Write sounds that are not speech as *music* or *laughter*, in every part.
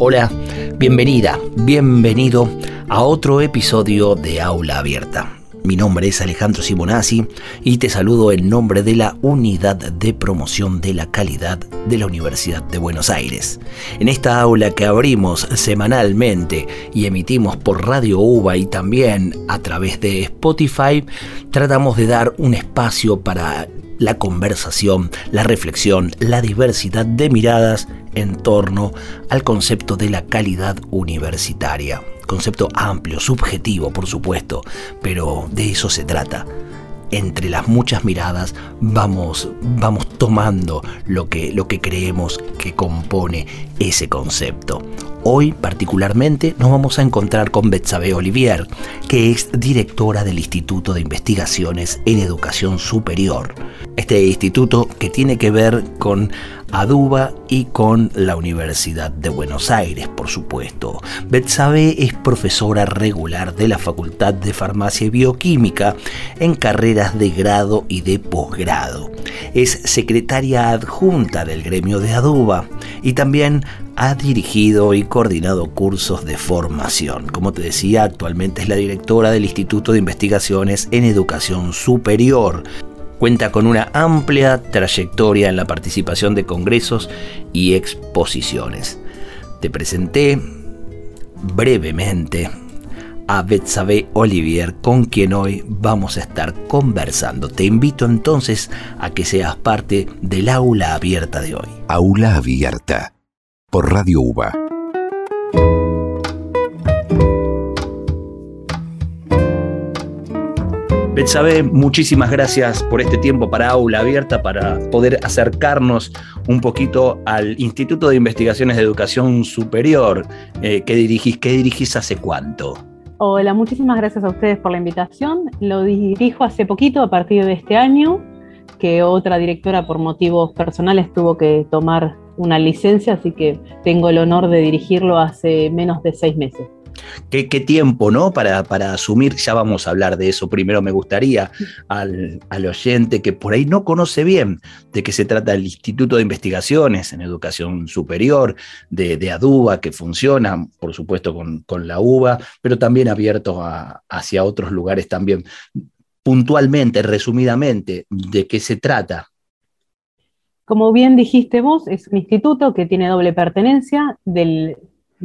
Hola, bienvenida, bienvenido a otro episodio de Aula Abierta. Mi nombre es Alejandro Simonazzi y te saludo en nombre de la Unidad de Promoción de la Calidad de la Universidad de Buenos Aires. En esta aula que abrimos semanalmente y emitimos por Radio UBA y también a través de Spotify, tratamos de dar un espacio para la conversación, la reflexión, la diversidad de miradas en torno al concepto de la calidad universitaria. Concepto amplio, subjetivo, por supuesto, pero de eso se trata. Entre las muchas miradas vamos, vamos tomando lo que, lo que creemos que compone ese concepto. Hoy particularmente nos vamos a encontrar con Betsabe Olivier, que es directora del Instituto de Investigaciones en Educación Superior. Este instituto que tiene que ver con Aduba y con la Universidad de Buenos Aires, por supuesto. Betsabe es profesora regular de la Facultad de Farmacia y Bioquímica en carreras de grado y de posgrado. Es secretaria adjunta del gremio de Aduba y también ha dirigido y coordinado cursos de formación. Como te decía, actualmente es la directora del Instituto de Investigaciones en Educación Superior. Cuenta con una amplia trayectoria en la participación de congresos y exposiciones. Te presenté brevemente a Betsabe Olivier, con quien hoy vamos a estar conversando. Te invito entonces a que seas parte del aula abierta de hoy. Aula abierta por Radio UBA. Betsabe, muchísimas gracias por este tiempo para Aula Abierta, para poder acercarnos un poquito al Instituto de Investigaciones de Educación Superior eh, que dirigís. ¿Qué dirigís hace cuánto? Hola, muchísimas gracias a ustedes por la invitación. Lo dirijo hace poquito, a partir de este año, que otra directora por motivos personales tuvo que tomar una licencia, así que tengo el honor de dirigirlo hace menos de seis meses. ¿Qué, tiempo, ¿no? Para, para, asumir, ya vamos a hablar de eso. Primero me gustaría al, oyente que por ahí no conoce bien de qué se trata el Instituto de Investigaciones en Educación Superior de, ADUBA, que funciona, por supuesto, con, la UBA, pero también abierto hacia otros lugares también. Puntualmente, resumidamente, ¿de qué se trata? Como bien dijiste vos, es un instituto que tiene doble pertenencia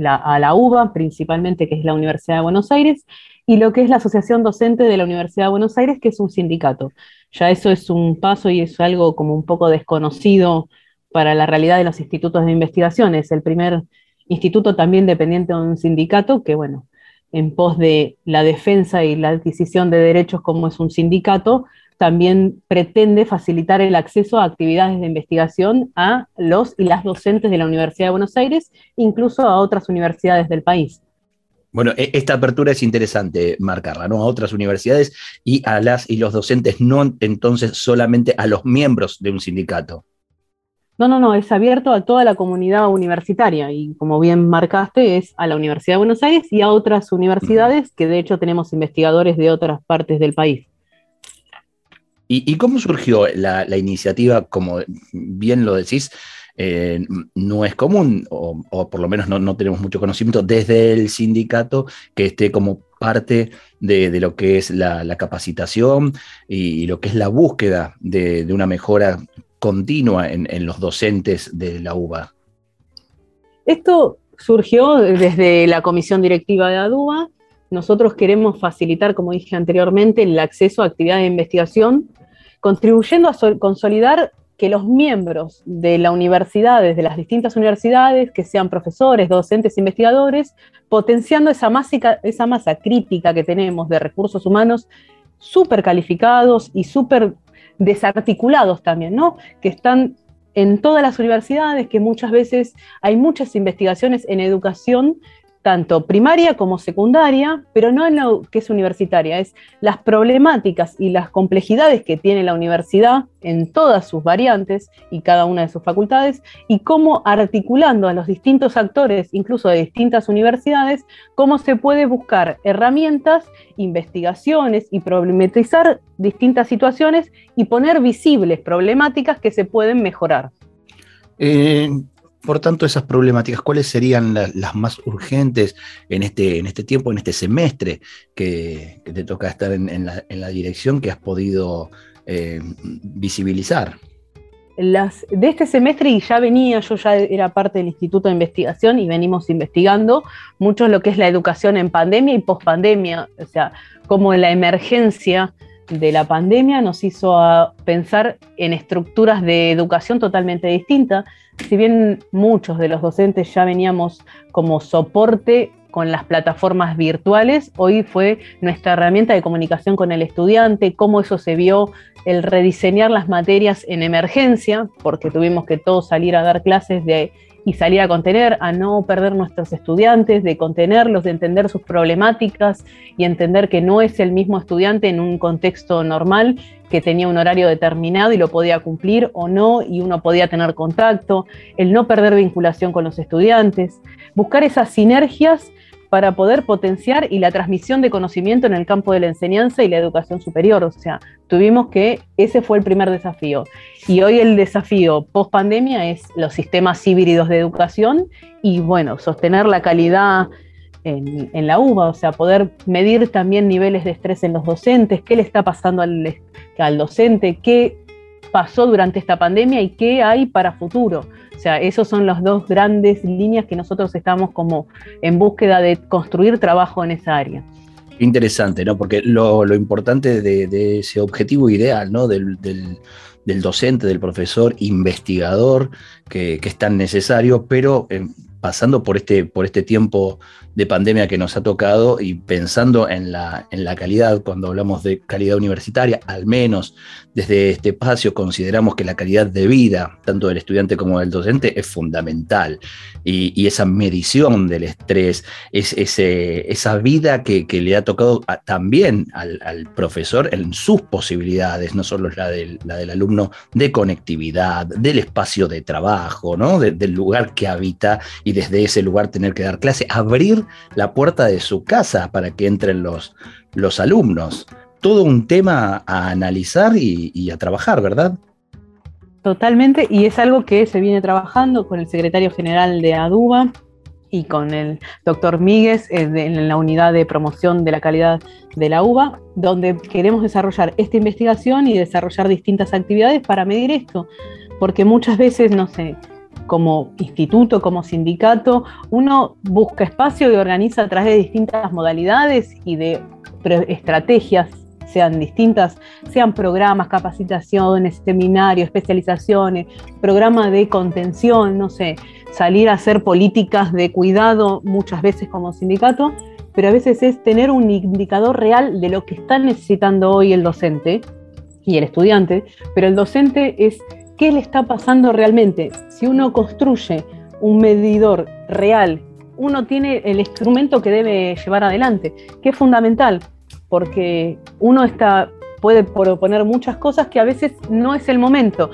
a la UBA, principalmente, que es la Universidad de Buenos Aires, y lo que es la Asociación Docente de la Universidad de Buenos Aires, que es un sindicato. Ya eso es un paso y es algo como un poco desconocido para la realidad de los institutos de investigación. Es el primer instituto también dependiente de un sindicato que, bueno, en pos de la defensa y la adquisición de derechos como es un sindicato, también pretende facilitar el acceso a actividades de investigación a los y las docentes de la Universidad de Buenos Aires, incluso a otras universidades del país. Bueno, e-, esta apertura es interesante marcarla, ¿no? A otras universidades y a las y los docentes, no entonces solamente a los miembros de un sindicato. No, no, no, es abierto a toda la comunidad universitaria y como bien marcaste, es a la Universidad de Buenos Aires y a otras universidades que de hecho tenemos investigadores de otras partes del país. ¿Y, cómo surgió la, iniciativa? Como bien lo decís, eh, no es común, o, por lo menos no, tenemos mucho conocimiento desde el sindicato que esté como parte de, lo que es la, capacitación y, lo que es la búsqueda de, una mejora continua en, en, los docentes de la UBA. Esto surgió desde la comisión directiva de ADUBA. Nosotros queremos facilitar, como dije anteriormente, el acceso a actividades de investigación contribuyendo a consolidar que los miembros de la universidad, de las distintas universidades, que sean profesores, docentes, investigadores, potenciando esa esa masa crítica que tenemos de recursos humanos súper calificados y súper desarticulados también, ¿no? Que están en todas las universidades, que muchas veces hay muchas investigaciones en educación tanto primaria como secundaria, pero no en lo que es universitaria, es las problemáticas y las complejidades que tiene la universidad en todas sus variantes y cada una de sus facultades, y cómo articulando a los distintos actores, incluso de distintas universidades, cómo se puede buscar herramientas, investigaciones y problematizar distintas situaciones y poner visibles problemáticas que se pueden mejorar. Eh, por tanto, esas problemáticas, ¿cuáles serían las más urgentes en este, en este tiempo, en este semestre que, te toca estar en, la, dirección que has podido eh, visibilizar? Las, de este semestre, y ya venía, yo ya era parte del Instituto de Investigación y venimos investigando mucho lo que es la educación en pandemia y pospandemia, o sea, como la emergencia de la pandemia nos hizo pensar en estructuras de educación totalmente distintas. Si bien muchos de los docentes ya veníamos como soporte con las plataformas virtuales, hoy fue nuestra herramienta de comunicación con el estudiante, cómo eso se vio, el rediseñar las materias en emergencia, porque tuvimos que todos salir a dar clases de y salir a contener, a no perder nuestros estudiantes, de contenerlos, de entender sus problemáticas y entender que no es el mismo estudiante en un contexto normal que tenía un horario determinado y lo podía cumplir o no y uno podía tener contacto, el no perder vinculación con los estudiantes, buscar esas sinergias para poder potenciar y la transmisión de conocimiento en el campo de la enseñanza y la educación superior. O sea, tuvimos que, ese fue el primer desafío. Y hoy el desafío post pandemia es los sistemas híbridos de educación y, bueno, sostener la calidad en, la UBA, o sea, poder medir también niveles de estrés en los docentes, qué le está pasando al, al docente, qué pasó durante esta pandemia y qué hay para futuro. O sea, esos son las dos grandes líneas que nosotros estamos como en búsqueda de construir trabajo en esa área. Interesante, ¿no? Porque lo, importante de, ese objetivo ideal, ¿no? Del, docente, del profesor, investigador, que, es tan necesario, pero eh, pasando por este, por este tiempo de pandemia que nos ha tocado y pensando en la, en la calidad, cuando hablamos de calidad universitaria, al menos desde este espacio consideramos que la calidad de vida, tanto del estudiante como del docente, es fundamental. Y, esa medición del estrés, es, ese, esa vida que, le ha tocado también al, profesor en sus posibilidades, no solo la del, la del alumno, de conectividad, del espacio de trabajo, ¿no? del lugar que habita y desde ese lugar tener que dar clase, abrir la puerta de su casa para que entren los, los alumnos todo un tema a analizar y, a trabajar, ¿verdad? Totalmente, y es algo que se viene trabajando con el secretario general de ADUBA y con el doctor Míguez eh, en la unidad de promoción de la calidad de la UBA, donde queremos desarrollar esta investigación y desarrollar distintas actividades para medir esto, porque muchas veces, no sé, como instituto, como sindicato, uno busca espacio y organiza a través de distintas modalidades y de estrategias sean distintas, sean programas, capacitaciones, seminarios, especializaciones, programas de contención, no sé, salir a hacer políticas de cuidado muchas veces como sindicato, pero a veces es tener un indicador real de lo que está necesitando hoy el docente y el estudiante, pero el docente es qué le está pasando realmente. Si uno construye un medidor real, uno tiene el instrumento que debe llevar adelante, que es fundamental, porque uno está, puede proponer muchas cosas que a veces no es el momento.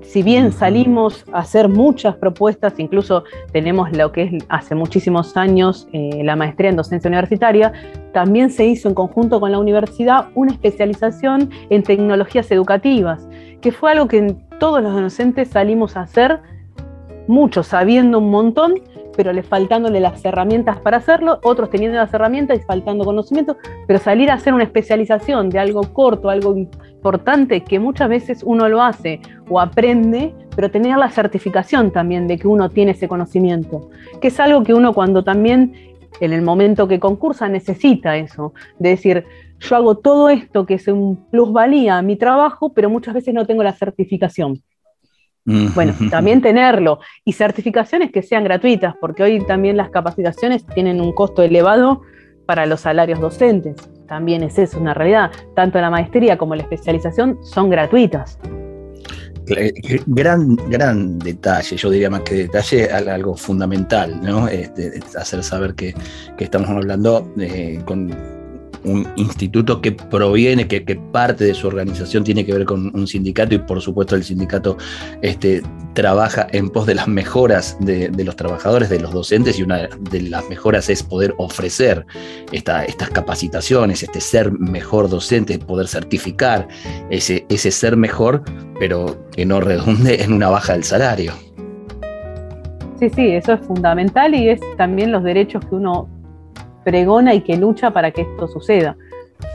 Si bien salimos a hacer muchas propuestas, incluso tenemos lo que es hace muchísimos años eh, la maestría en docencia universitaria, también se hizo en conjunto con la universidad una especialización en tecnologías educativas, que fue algo que todos los docentes salimos a hacer, muchos sabiendo un montón, pero le faltándole las herramientas para hacerlo, otros teniendo las herramientas y faltando conocimiento, pero salir a hacer una especialización de algo corto, algo importante, que muchas veces uno lo hace o aprende, pero tener la certificación también de que uno tiene ese conocimiento, que es algo que uno cuando también en el momento que concursa necesita eso, de decir, yo hago todo esto que es un plusvalía a mi trabajo, pero muchas veces no tengo la certificación. Bueno, *laughs* también tenerlo y certificaciones que sean gratuitas, porque hoy también las capacitaciones tienen un costo elevado para los salarios docentes. También es eso, una realidad. Tanto la maestría como la especialización son gratuitas. Gran, gran detalle, yo diría más que detalle, algo fundamental, ¿no? Este, hacer saber que, estamos hablando eh, con un instituto que proviene, que, parte de su organización tiene que ver con un sindicato y por supuesto el sindicato este, trabaja en pos de las mejoras de, los trabajadores, de los docentes y una de las mejoras es poder ofrecer estas capacitaciones, este ser mejor docente, poder certificar ese, ese ser mejor, pero que no redunde en una baja del salario. Sí, sí, eso es fundamental y es también los derechos que uno pregona y que lucha para que esto suceda.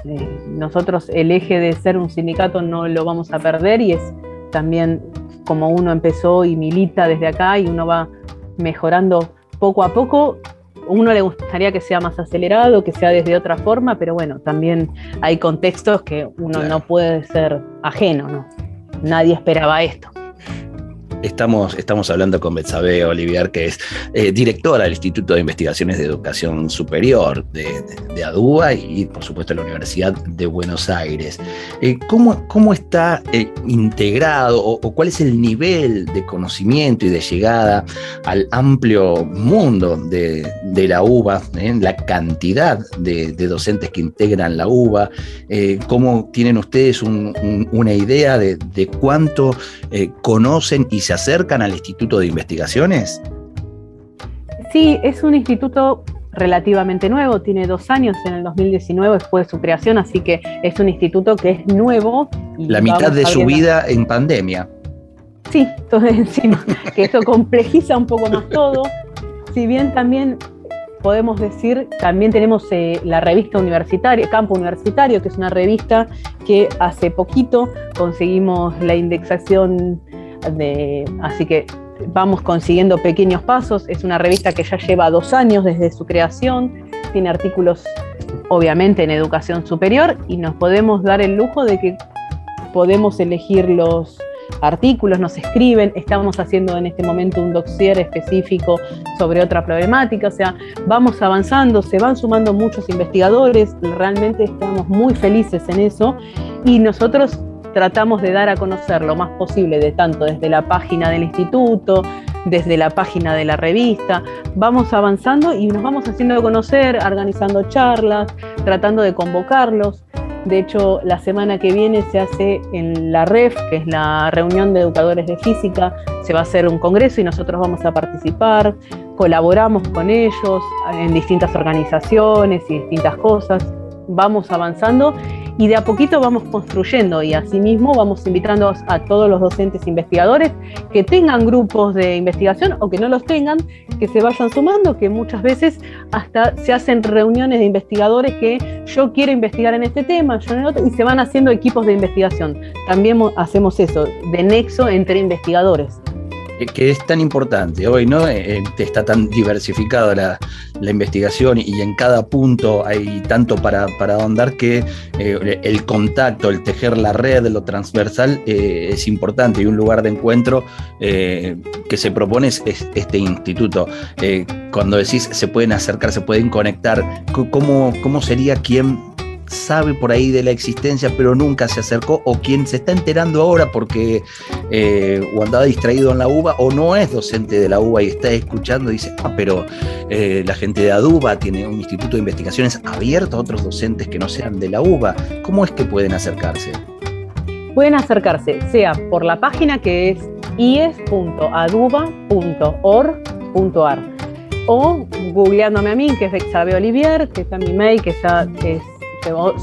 Eh, nosotros el eje de ser un sindicato no lo vamos a perder y es también como uno empezó y milita desde acá y uno va mejorando poco a poco. Uno le gustaría que sea más acelerado, que sea desde otra forma, pero bueno, también hay contextos que uno no puede ser ajeno, ¿no? Nadie esperaba esto. Estamos, estamos hablando con Betsabe Olivier, que es eh, directora del Instituto de Investigaciones de Educación Superior de, ADUA y, por supuesto, la Universidad de Buenos Aires. Eh, ¿cómo, ¿cómo, está eh, integrado o, cuál es el nivel de conocimiento y de llegada al amplio mundo de, la UBA, la cantidad de, docentes que integran la UBA? ¿Cómo tienen ustedes una idea de, de cuánto conocen y se acercan al Instituto de Investigaciones? Sí, es un instituto relativamente nuevo, tiene dos años, en el 2019 fue su creación, así que es un instituto que es nuevo. La mitad de su vida en pandemia. Sí, todo *laughs* encima, que eso complejiza un poco más todo. Si bien también podemos decir, también tenemos eh, la revista universitaria, Campo Universitario, que es una revista que hace poquito conseguimos la indexación así que vamos consiguiendo pequeños pasos. Es una revista que ya lleva dos años desde su creación, tiene artículos obviamente en educación superior y nos podemos dar el lujo de que podemos elegir los artículos, nos escriben, estamos haciendo en este momento un dossier específico sobre otra problemática, o sea, vamos avanzando, se van sumando muchos investigadores, realmente estamos muy felices en eso. Y nosotros tratamos de dar a conocer lo más posible de tanto desde la página del instituto, desde la página de la revista. Vamos avanzando y nos vamos haciendo conocer, organizando charlas, tratando de convocarlos. De hecho, la semana que viene se hace en la REF, que es la reunión de educadores de física, se va a hacer un congreso y nosotros vamos a participar, colaboramos con ellos en distintas organizaciones y distintas cosas, vamos avanzando y de a poquito vamos construyendo y asimismo vamos invitando a todos los docentes investigadores que tengan grupos de investigación o que no los tengan, que se vayan sumando, que muchas veces hasta se hacen reuniones de investigadores que yo quiero investigar en este tema, yo en otro, y se van haciendo equipos de investigación. También hacemos eso, de nexo entre investigadores que es tan importante hoy, ¿no? Eh, eh, está tan diversificada la, investigación y en cada punto hay tanto para, para ahondar que eh, el contacto, el tejer la red, lo transversal es importante y un lugar de encuentro que se propone es, este instituto. cuando decís se pueden acercar, se pueden conectar, ¿cómo, cómo sería quien sabe por ahí de la existencia, pero nunca se acercó, o quien se está enterando ahora porque eh, o andaba distraído en la UBA, o no es docente de la UBA y está escuchando dice, ah, pero eh, la gente de ADUBA tiene un instituto de investigaciones abierto a otros docentes que no sean de la UBA. ¿Cómo es que pueden acercarse? Pueden acercarse, sea por la página que es ies.aduba.org.ar o googleándome a mí, que es Bexabe Olivier, que está mi mail, que, que es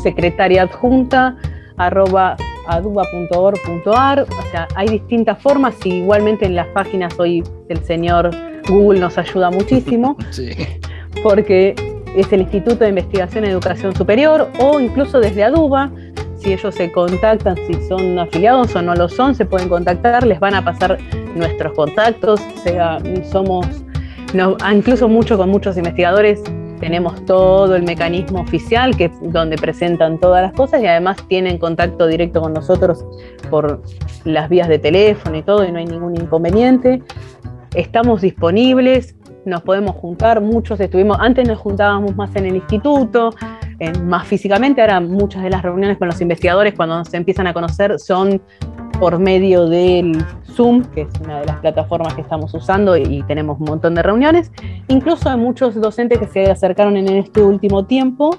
secretaria adjunta arroba aduba.org.ar, o sea, hay distintas formas y igualmente en las páginas hoy el señor Google nos ayuda muchísimo, *laughs* porque es el Instituto de Investigación en Educación Superior o incluso desde Aduba, si ellos se contactan, si son afiliados o no lo son, se pueden contactar, les van a pasar nuestros contactos, sea, somos, no, incluso mucho con muchos investigadores tenemos todo el mecanismo oficial que donde presentan todas las cosas y además tienen contacto directo con nosotros por las vías de teléfono y todo y no hay ningún inconveniente. Estamos disponibles nos podemos juntar, muchos estuvimos, antes nos juntábamos más en el instituto, más físicamente, ahora muchas de las reuniones con los investigadores cuando se empiezan a conocer son por medio del Zoom, que es una de las plataformas que estamos usando y tenemos un montón de reuniones. Incluso hay muchos docentes que se acercaron en este último tiempo,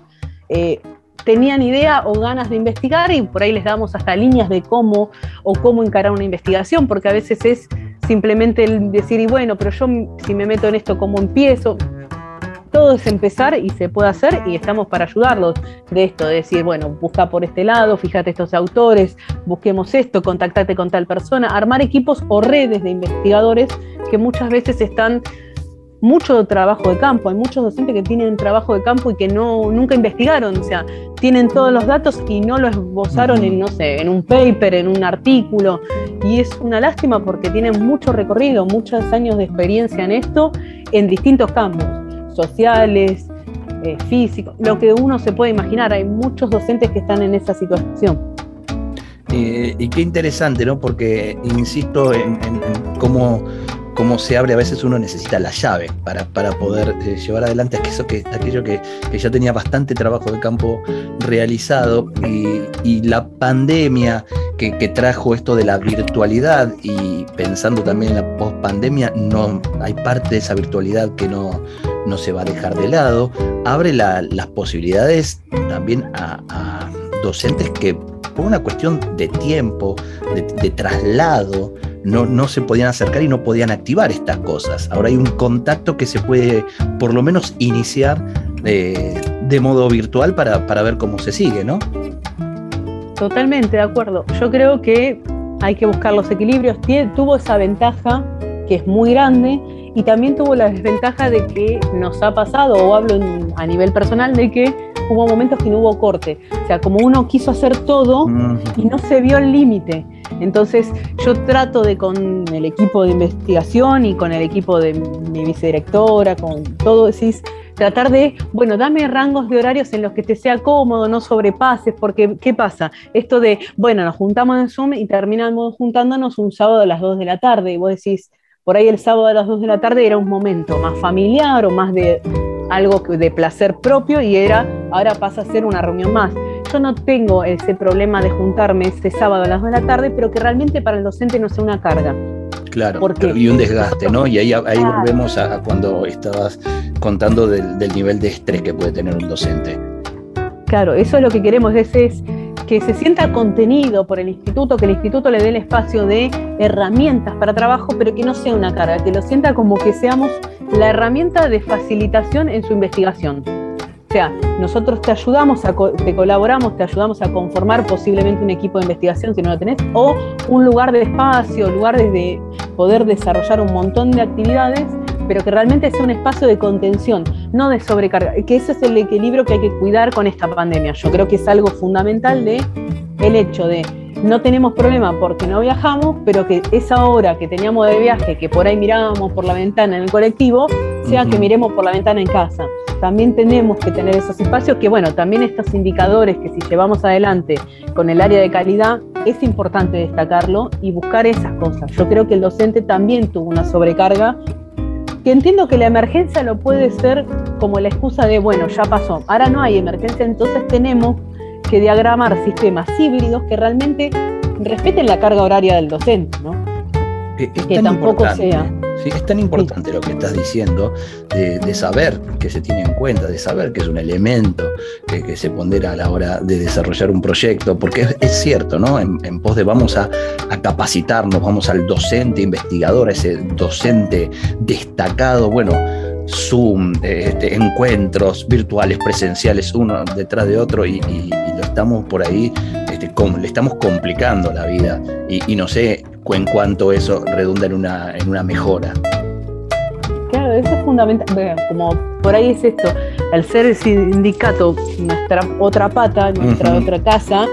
eh, tenían idea o ganas de investigar y por ahí les damos hasta líneas de cómo o cómo encarar una investigación, porque a veces es simplemente el decir, y bueno, pero yo si me meto en esto, ¿cómo empiezo? Todo es empezar y se puede hacer y estamos para ayudarlos de esto, de decir, bueno, busca por este lado, fíjate estos autores, busquemos esto, contactate con tal persona, armar equipos o redes de investigadores que muchas veces están mucho trabajo de campo, hay muchos docentes que tienen trabajo de campo y que no, nunca investigaron, o sea, tienen todos los datos y no los esbozaron en, no sé, en un paper, en un artículo, y es una lástima porque tienen mucho recorrido, muchos años de experiencia en esto, en distintos campos sociales, eh, físicos, lo que uno se puede imaginar. Hay muchos docentes que están en esa situación. Eh, y qué interesante, ¿no? Porque insisto en, cómo, cómo, se abre, a veces uno necesita la llave para, para poder eh, llevar adelante aquello, que, que, que, ya tenía bastante trabajo de campo realizado y, la pandemia que, trajo esto de la virtualidad y pensando también en la pospandemia, no hay parte de esa virtualidad que no, no se va a dejar de lado, abre las posibilidades también a, docentes que por una cuestión de tiempo, de, traslado, no, no, se podían acercar y no podían activar estas cosas. Ahora hay un contacto que se puede por lo menos iniciar de, de modo virtual para, para ver cómo se sigue, ¿no? Totalmente, de acuerdo. Yo creo que hay que buscar los equilibrios. tuvo esa ventaja que es muy grande y también tuvo la desventaja de que nos ha pasado, o hablo a nivel personal, de que hubo momentos que no hubo corte. O sea, como uno quiso hacer todo y no se vio el límite. Entonces yo trato de con el equipo de investigación y con el equipo de mi vicedirectora, con todo, decís, tratar de, bueno, dame rangos de horarios en los que te sea cómodo, no sobrepases, porque ¿qué pasa? Esto de, bueno, nos juntamos en Zoom y terminamos juntándonos un sábado a las 2 de la tarde y vos decís, por ahí el sábado a las 2 de la tarde era un momento más familiar o más de algo de placer propio y era, ahora pasa a ser una reunión más. Yo no tengo ese problema de juntarme ese sábado a las 2 de la tarde, pero que realmente para el docente no sea una carga. Claro, y un desgaste, ¿no? Y ahí, ahí volvemos a, cuando estabas contando del, nivel de estrés que puede tener un docente. Claro, eso es lo que queremos, es, es que se sienta contenido por el instituto, que el instituto le dé el espacio de herramientas para trabajo, pero que no sea una carga, que lo sienta como que seamos la herramienta de facilitación en su investigación. O sea, nosotros te ayudamos, te colaboramos, te ayudamos a conformar posiblemente un equipo de investigación si no lo tenés, o un lugar de espacio, lugar desde poder desarrollar un montón de actividades, pero que realmente sea un espacio de contención, no de sobrecarga, que ese es el equilibrio que hay que cuidar con esta pandemia. Yo creo que es algo fundamental de el hecho de no tenemos problema porque no viajamos, pero que esa hora que teníamos de viaje, que por ahí mirábamos por la ventana en el colectivo, sea que miremos por la ventana en casa. También tenemos que tener esos espacios que, bueno, también estos indicadores que si llevamos adelante con el área de calidad, es importante destacarlo y buscar esas cosas. Yo creo que el docente también tuvo una sobrecarga que entiendo que la emergencia lo puede ser como la excusa de, bueno, ya pasó, ahora no hay emergencia, entonces tenemos que diagramar sistemas híbridos que realmente respeten la carga horaria del docente, ¿no? que tampoco sea. Sí, es tan importante lo que estás diciendo, de, saber que se tiene en cuenta, de saber que es un elemento que, se pondera a la hora de desarrollar un proyecto, porque es, cierto, ¿no? En, pos de vamos a, capacitarnos, vamos al docente investigador, a ese docente destacado, bueno, Zoom, este, encuentros virtuales, presenciales, uno detrás de otro, y, estamos por ahí, este, le estamos complicando la vida. Y, no sé en cuánto eso redunda en una, en una mejora. Claro, eso es fundamental. Como por ahí es esto, al ser el sindicato nuestra otra pata, nuestra otra casa,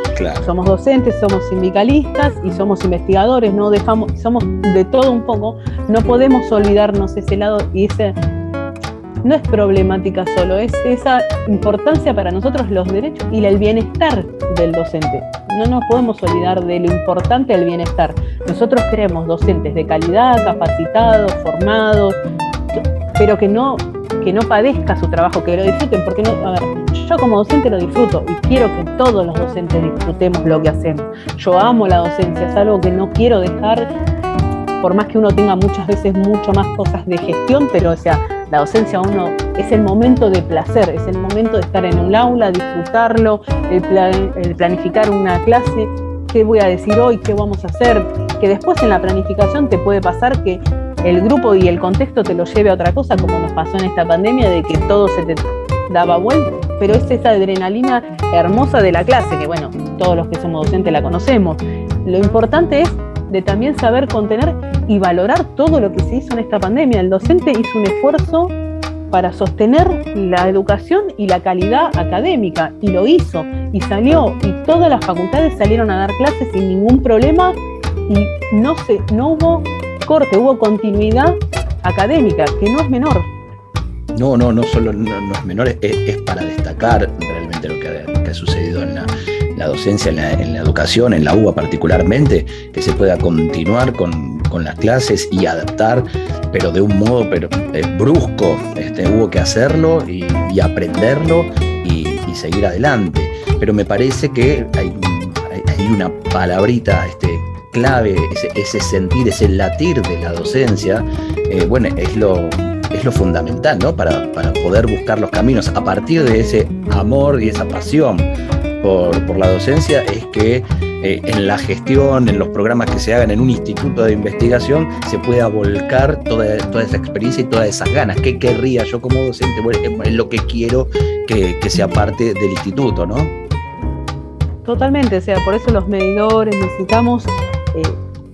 somos docentes, somos sindicalistas y somos investigadores, no dejamos, somos de todo un poco, no podemos olvidarnos ese lado y ese no es problemática solo, es esa importancia para nosotros los derechos y el bienestar del docente. No nos podemos olvidar de lo importante del bienestar. Nosotros queremos docentes de calidad, capacitados, formados, pero que no, que no padezca su trabajo, que lo disfruten, porque a ver, yo como docente lo disfruto y quiero que todos los docentes disfrutemos lo que hacemos. Yo amo la docencia, es algo que no quiero dejar, por más que uno tenga muchas veces mucho más cosas de gestión, pero o sea, la docencia uno es el momento de placer, es el momento de estar en un aula, disfrutarlo, el planificar una clase, qué voy a decir hoy, qué vamos a hacer, que después en la planificación te puede pasar que el grupo y el contexto te lo lleve a otra cosa, como nos pasó en esta pandemia, de que todo se te daba vuelta, pero es esa adrenalina hermosa de la clase, que bueno, todos los que somos docentes la conocemos. Lo importante es de también saber contener y valorar todo lo que se hizo en esta pandemia. El docente hizo un esfuerzo para sostener la educación y la calidad académica y lo hizo y salió y todas las facultades salieron a dar clases sin ningún problema y no, se, no hubo corte, hubo continuidad académica, que no es menor. No, no, no solo no, es menor, es, para destacar realmente lo que ha, sucedido en la, docencia, en la, educación, en la UBA particularmente, que se pueda continuar con, las clases y adaptar, pero de un modo pero, eh, brusco. Este, hubo que hacerlo y, aprenderlo y, seguir adelante. Pero me parece que hay, una palabrita este, clave, ese, sentir, ese latir de la docencia, eh, bueno, es lo, es lo fundamental, ¿no? Para, poder buscar los caminos. A partir de ese amor y esa pasión por, la docencia, es que eh, en la gestión, en los programas que se hagan en un instituto de investigación, se pueda volcar toda, toda esa experiencia y todas esas ganas. ¿Qué querría yo como docente? Es lo que quiero que, que sea parte del instituto, ¿no? Totalmente, o sea, por eso los medidores necesitamos eh,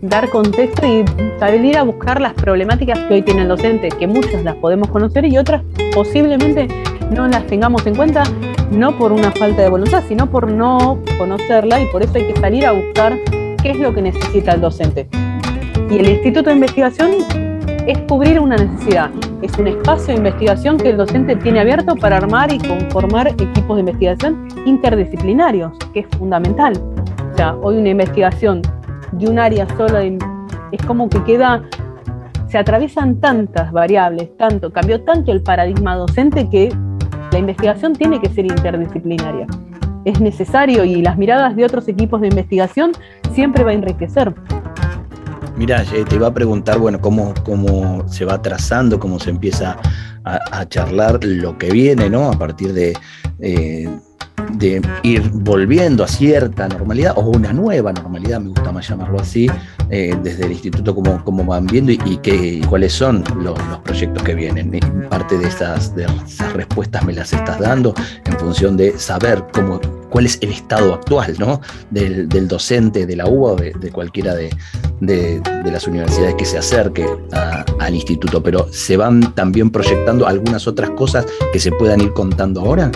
dar contexto y salir a buscar las problemáticas que hoy tiene el docente, que muchas las podemos conocer y otras posiblemente no las tengamos en cuenta, no por una falta de voluntad, sino por no conocerla y por eso hay que salir a buscar qué es lo que necesita el docente. Y el Instituto de Investigación es cubrir una necesidad, es un espacio de investigación que el docente tiene abierto para armar y conformar equipos de investigación interdisciplinarios, que es fundamental. O sea, hoy una investigación de un área solo, es como que queda, se atraviesan tantas variables, tanto, cambió tanto el paradigma docente que la investigación tiene que ser interdisciplinaria. Es necesario y las miradas de otros equipos de investigación siempre va a enriquecer. Mira, eh, te iba a preguntar, bueno, cómo, cómo se va trazando, cómo se empieza a, charlar lo que viene, ¿no? A partir de, eh, de ir volviendo a cierta normalidad o una nueva normalidad, me gusta más llamarlo así, eh, desde el instituto cómo, cómo van viendo y, qué, cuáles son los, proyectos que vienen. parte de esas, de esas respuestas me las estás dando en función de saber cómo, cuál es el estado actual ¿no? del, docente de la UBA o de, cualquiera de, las universidades que se acerque al instituto, pero se van también proyectando algunas otras cosas que se puedan ir contando ahora.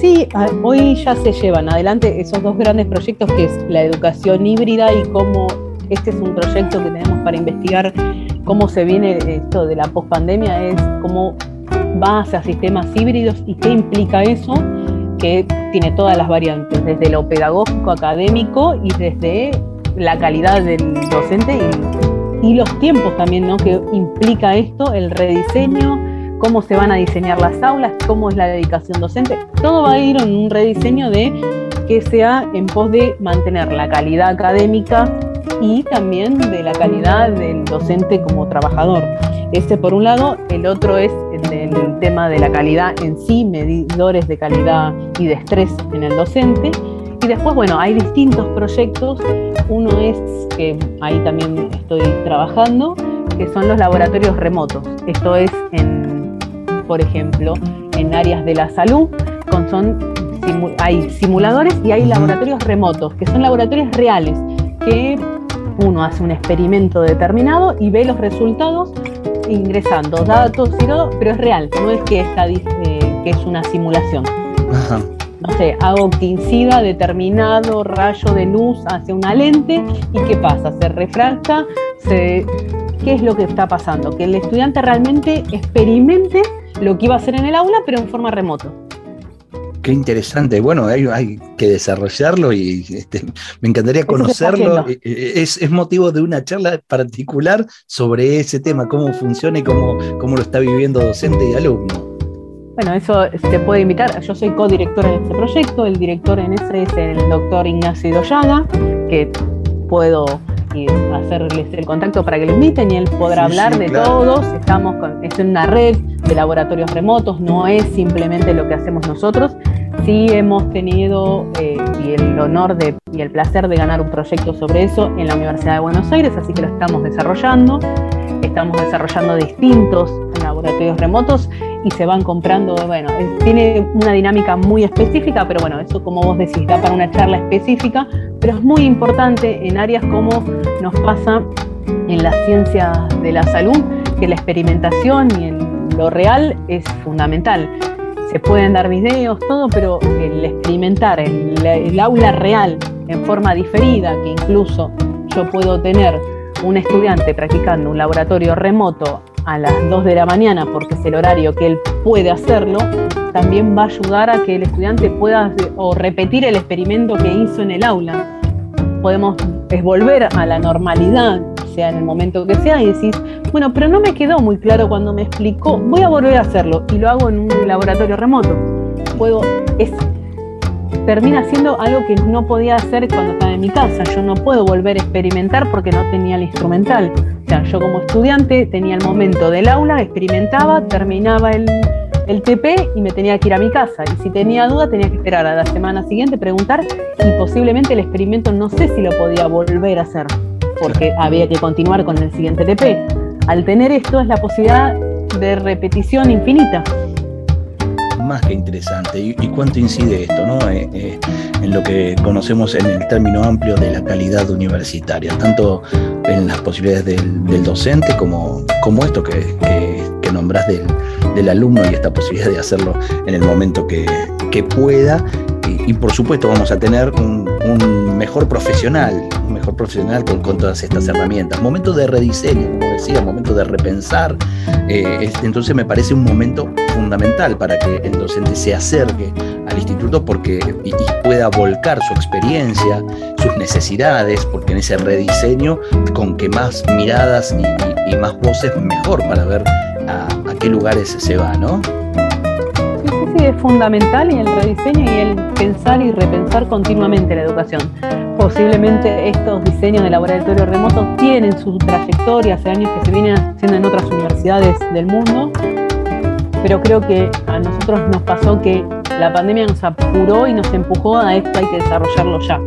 Sí, hoy ya se llevan adelante esos dos grandes proyectos que es la educación híbrida y cómo este es un proyecto que tenemos para investigar cómo se viene esto de la pospandemia, es cómo va hacia sistemas híbridos y qué implica eso, que tiene todas las variantes, desde lo pedagógico, académico y desde la calidad del docente y, los tiempos también, ¿no? Que implica esto, el rediseño cómo se van a diseñar las aulas, cómo es la dedicación docente. Todo va a ir en un rediseño de que sea en pos de mantener la calidad académica y también de la calidad del docente como trabajador. Este por un lado, el otro es el, tema de la calidad en sí, medidores de calidad y de estrés en el docente. Y después, bueno, hay distintos proyectos. Uno es que ahí también estoy trabajando, que son los laboratorios remotos. Esto es en por ejemplo, en áreas de la salud, con, son, hay simuladores y hay laboratorios remotos, que son laboratorios reales, que uno hace un experimento determinado y ve los resultados ingresando datos todo, pero es real, no es que, está, eh, que es una simulación. No sé, hago que incida determinado rayo de luz hacia una lente y ¿qué pasa? Se refracta, se... ¿qué es lo que está pasando? Que el estudiante realmente experimente lo que iba a hacer en el aula, pero en forma remoto. Qué interesante. Bueno, hay, que desarrollarlo y este, me encantaría conocerlo. Eh, eh, es, motivo de una charla particular sobre ese tema, cómo funciona y cómo, cómo lo está viviendo docente y alumno. Bueno, eso se puede invitar. Yo soy codirectora de este proyecto. El director en ese es el doctor Ignacio Doyaga, que puedo hacerles el contacto para que lo inviten y él podrá hablar de todos. Estamos con, es una red de laboratorios remotos, no es simplemente lo que hacemos nosotros. Sí hemos tenido eh, el honor y el placer de ganar un proyecto sobre eso en la Universidad de Buenos Aires, así que lo estamos desarrollando. Estamos desarrollando distintos laboratorios remotos y se van comprando, bueno, tiene una dinámica muy específica, pero bueno, eso como vos decís, da para una charla específica, pero es muy importante en áreas como nos pasa en la ciencia de la salud, que la experimentación y en lo real es fundamental. Se pueden dar videos, todo, pero el experimentar, el, aula real en forma diferida, que incluso yo puedo tener un estudiante practicando un laboratorio remoto a las 2 de la mañana, porque es el horario que él puede hacerlo, también va a ayudar a que el estudiante pueda o repetir el experimento que hizo en el aula. Podemos volver a la normalidad, sea en el momento que sea, y decir, bueno, pero no me quedó muy claro cuando me explicó, voy a volver a hacerlo y lo hago en un laboratorio remoto. Puedo, es termina siendo algo que no podía hacer cuando estaba en mi casa. Yo no puedo volver a experimentar porque no tenía el instrumental. O sea, yo como estudiante tenía el momento del aula, experimentaba, terminaba el, el TP y me tenía que ir a mi casa. Y si tenía duda, tenía que esperar a la semana siguiente, preguntar y posiblemente el experimento no sé si lo podía volver a hacer porque había que continuar con el siguiente TP. Al tener esto es la posibilidad de repetición infinita más que interesante. ¿Y, cuánto incide esto ¿no? Eh, eh, en lo que conocemos en el término amplio de la calidad universitaria, tanto en las posibilidades del, docente como, como esto que, que, nombrás del, alumno y esta posibilidad de hacerlo en el momento que, pueda? Y, por supuesto vamos a tener un, mejor profesional, un mejor profesional con, con, todas estas herramientas. Momento de rediseño, como decía, momento de repensar. Eh, entonces me parece un momento fundamental para que el docente se acerque al instituto porque y, pueda volcar su experiencia, sus necesidades, porque en ese rediseño, con que más miradas y, más voces, mejor para ver qué lugares se va, ¿no? Sí, sí, sí, es fundamental y el rediseño y el pensar y repensar continuamente la educación. Posiblemente estos diseños de laboratorio remoto tienen su trayectoria hace años que se vienen haciendo en otras universidades del mundo pero creo que a nosotros nos pasó que la pandemia nos apuró y nos empujó a esto, hay que desarrollarlo ya.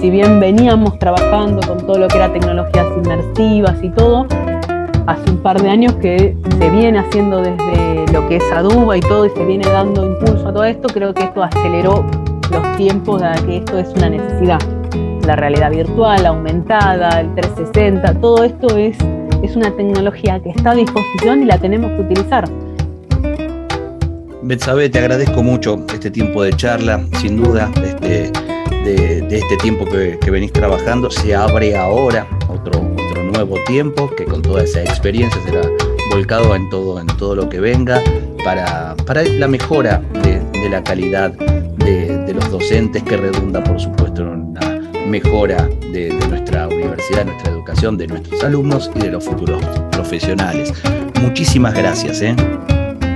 Si bien veníamos trabajando con todo lo que era tecnologías inmersivas y todo, hace un par de años que se viene haciendo desde lo que es Aduba y todo y se viene dando impulso a todo esto, creo que esto aceleró los tiempos de que esto es una necesidad. La realidad virtual, aumentada, el 360, todo esto es, es una tecnología que está a disposición y la tenemos que utilizar. Betsabe, te agradezco mucho este tiempo de charla, sin duda, este, de, este tiempo que, venís trabajando. Se abre ahora otro, otro nuevo tiempo que con toda esa experiencia será volcado en todo, en todo lo que venga para, para la mejora de, la calidad de, los docentes que redunda, por supuesto, en una mejora de, nuestra universidad, de nuestra educación, de nuestros alumnos y de los futuros profesionales. Muchísimas gracias. ¿eh?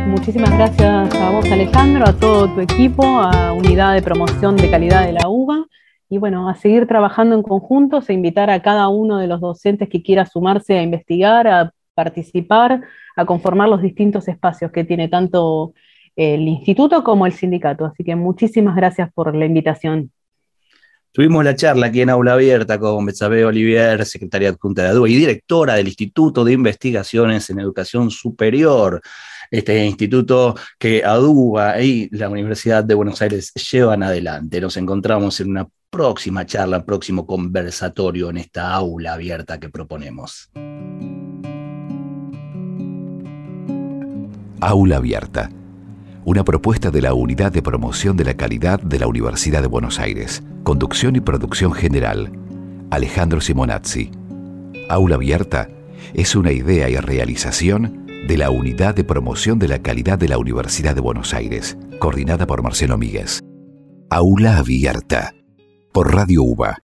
Muchísimas gracias a vos, Alejandro, a todo tu equipo, a Unidad de Promoción de Calidad de la UBA. Y bueno, a seguir trabajando en conjunto, e invitar a cada uno de los docentes que quiera sumarse a investigar, a participar, a conformar los distintos espacios que tiene tanto el instituto como el sindicato. Así que muchísimas gracias por la invitación. Tuvimos la charla aquí en Aula Abierta con Betsabe Olivier, secretaria adjunta de ADUA y directora del Instituto de Investigaciones en Educación Superior este instituto que ADUBA y la Universidad de Buenos Aires llevan adelante. Nos encontramos en una próxima charla, próximo conversatorio en esta aula abierta que proponemos. Aula Abierta, una propuesta de la Unidad de Promoción de la Calidad de la Universidad de Buenos Aires. Conducción y producción general, Alejandro Simonazzi. Aula Abierta es una idea y realización de la Unidad de Promoción de la Calidad de la Universidad de Buenos Aires, coordinada por Marcelo Míguez. Aula Abierta, por Radio UBA